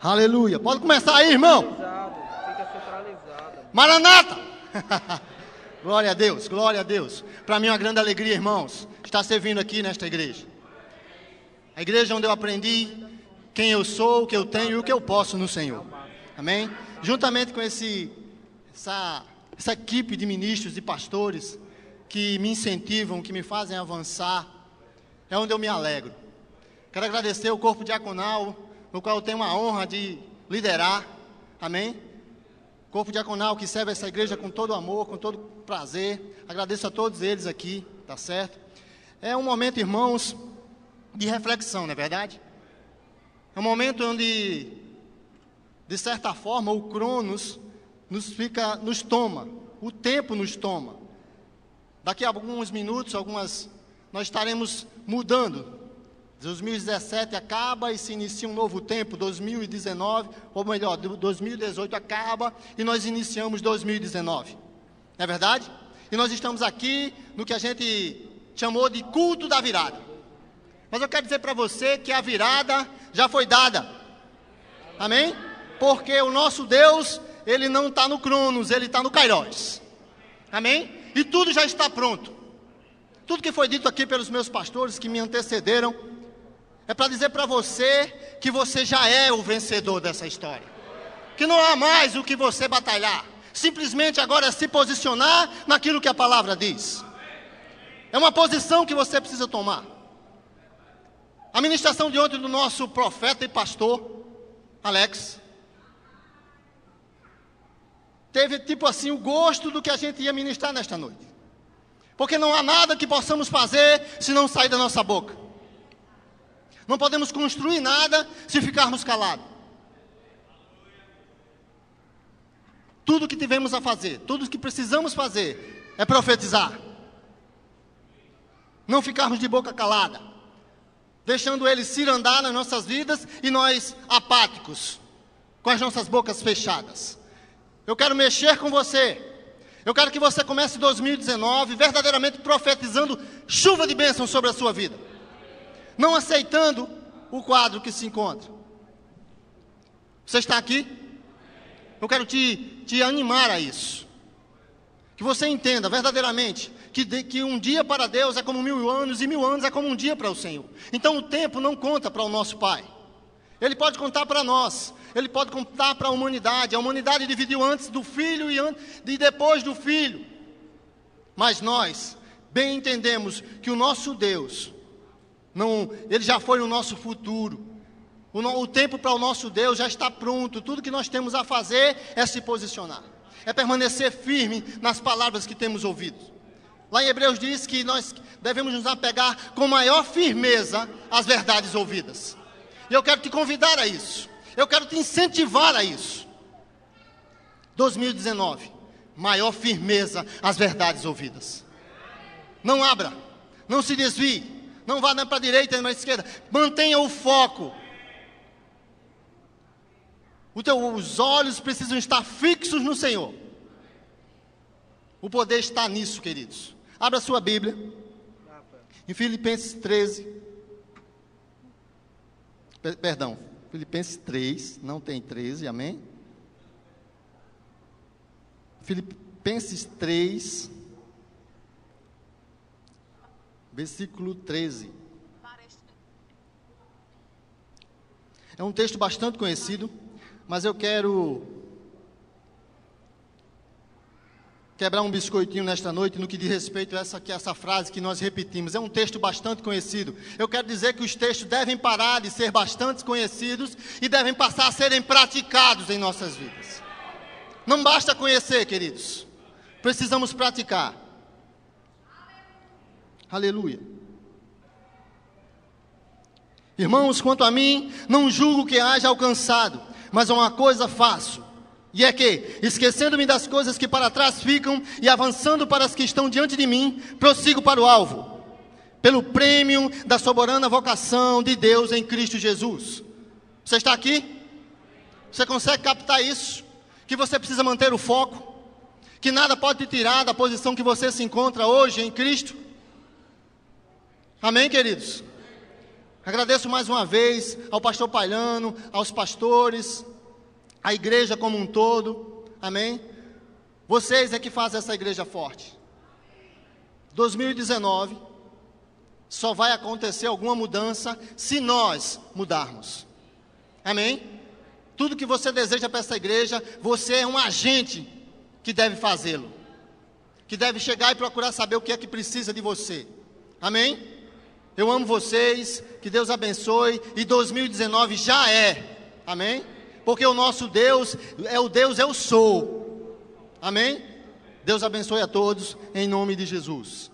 Aleluia. Pode começar aí, irmão. Maranata! glória a Deus, glória a Deus. Para mim é uma grande alegria, irmãos, estar servindo aqui nesta igreja. A igreja onde eu aprendi quem eu sou, o que eu tenho e o que eu posso no Senhor. Amém? Juntamente com esse, essa, essa equipe de ministros e pastores que me incentivam, que me fazem avançar, é onde eu me alegro. Quero agradecer o corpo diaconal, no qual eu tenho a honra de liderar. Amém? Corpo diaconal que serve essa igreja com todo amor, com todo prazer. Agradeço a todos eles aqui, tá certo? É um momento, irmãos, de reflexão, não é verdade? É um momento onde, de certa forma, o Cronos nos fica, nos toma, o tempo nos toma. Daqui a alguns minutos, algumas, nós estaremos mudando 2017 acaba e se inicia um novo tempo, 2019, ou melhor, 2018 acaba e nós iniciamos 2019. Não é verdade? E nós estamos aqui no que a gente chamou de culto da virada. Mas eu quero dizer para você que a virada já foi dada. Amém? Porque o nosso Deus, ele não está no Cronos, ele está no Kairos. Amém? E tudo já está pronto. Tudo que foi dito aqui pelos meus pastores que me antecederam, é para dizer para você que você já é o vencedor dessa história. Que não há mais o que você batalhar. Simplesmente agora é se posicionar naquilo que a palavra diz. É uma posição que você precisa tomar. A ministração de ontem do nosso profeta e pastor, Alex, teve tipo assim o gosto do que a gente ia ministrar nesta noite. Porque não há nada que possamos fazer se não sair da nossa boca. Não podemos construir nada se ficarmos calados. Tudo que tivemos a fazer, tudo que precisamos fazer é profetizar. Não ficarmos de boca calada, deixando ele se andar nas nossas vidas e nós apáticos, com as nossas bocas fechadas. Eu quero mexer com você. Eu quero que você comece 2019 verdadeiramente profetizando chuva de bênção sobre a sua vida não aceitando o quadro que se encontra. Você está aqui? Eu quero te, te animar a isso. Que você entenda verdadeiramente que, de, que um dia para Deus é como mil anos e mil anos é como um dia para o Senhor. Então o tempo não conta para o nosso Pai. Ele pode contar para nós, ele pode contar para a humanidade. A humanidade dividiu antes do filho e, e depois do filho. Mas nós bem entendemos que o nosso Deus, não, ele já foi o nosso futuro. O, no, o tempo para o nosso Deus já está pronto. Tudo que nós temos a fazer é se posicionar, é permanecer firme nas palavras que temos ouvido. Lá em Hebreus diz que nós devemos nos apegar com maior firmeza às verdades ouvidas. E eu quero te convidar a isso. Eu quero te incentivar a isso. 2019, maior firmeza às verdades ouvidas. Não abra, não se desvie, não vá nem para a direita nem para a esquerda. Mantenha o foco. os olhos precisam estar fixos no Senhor. O poder está nisso, queridos. Abra sua Bíblia. Em Filipenses 13. Perdão, Filipenses 3, não tem 13, amém? Filipenses 3, versículo 13. É um texto bastante conhecido, mas eu quero quebrar um biscoitinho nesta noite no que diz respeito a essa, essa frase que nós repetimos. É um texto bastante conhecido. Eu quero dizer que os textos devem parar de ser bastante conhecidos e devem passar a serem praticados em nossas vidas. Não basta conhecer, queridos. Precisamos praticar. Aleluia. Irmãos, quanto a mim, não julgo que haja alcançado, mas uma coisa faço. E é que, esquecendo-me das coisas que para trás ficam e avançando para as que estão diante de mim, prossigo para o alvo, pelo prêmio da soberana vocação de Deus em Cristo Jesus. Você está aqui? Você consegue captar isso? Que você precisa manter o foco? Que nada pode te tirar da posição que você se encontra hoje em Cristo? Amém, queridos? Agradeço mais uma vez ao pastor Pailano, aos pastores, à igreja como um todo. Amém? Vocês é que fazem essa igreja forte. 2019 só vai acontecer alguma mudança se nós mudarmos. Amém? Tudo que você deseja para essa igreja, você é um agente que deve fazê-lo. Que deve chegar e procurar saber o que é que precisa de você. Amém? Eu amo vocês, que Deus abençoe e 2019 já é. Amém? Porque o nosso Deus é o Deus eu sou. Amém? Deus abençoe a todos em nome de Jesus.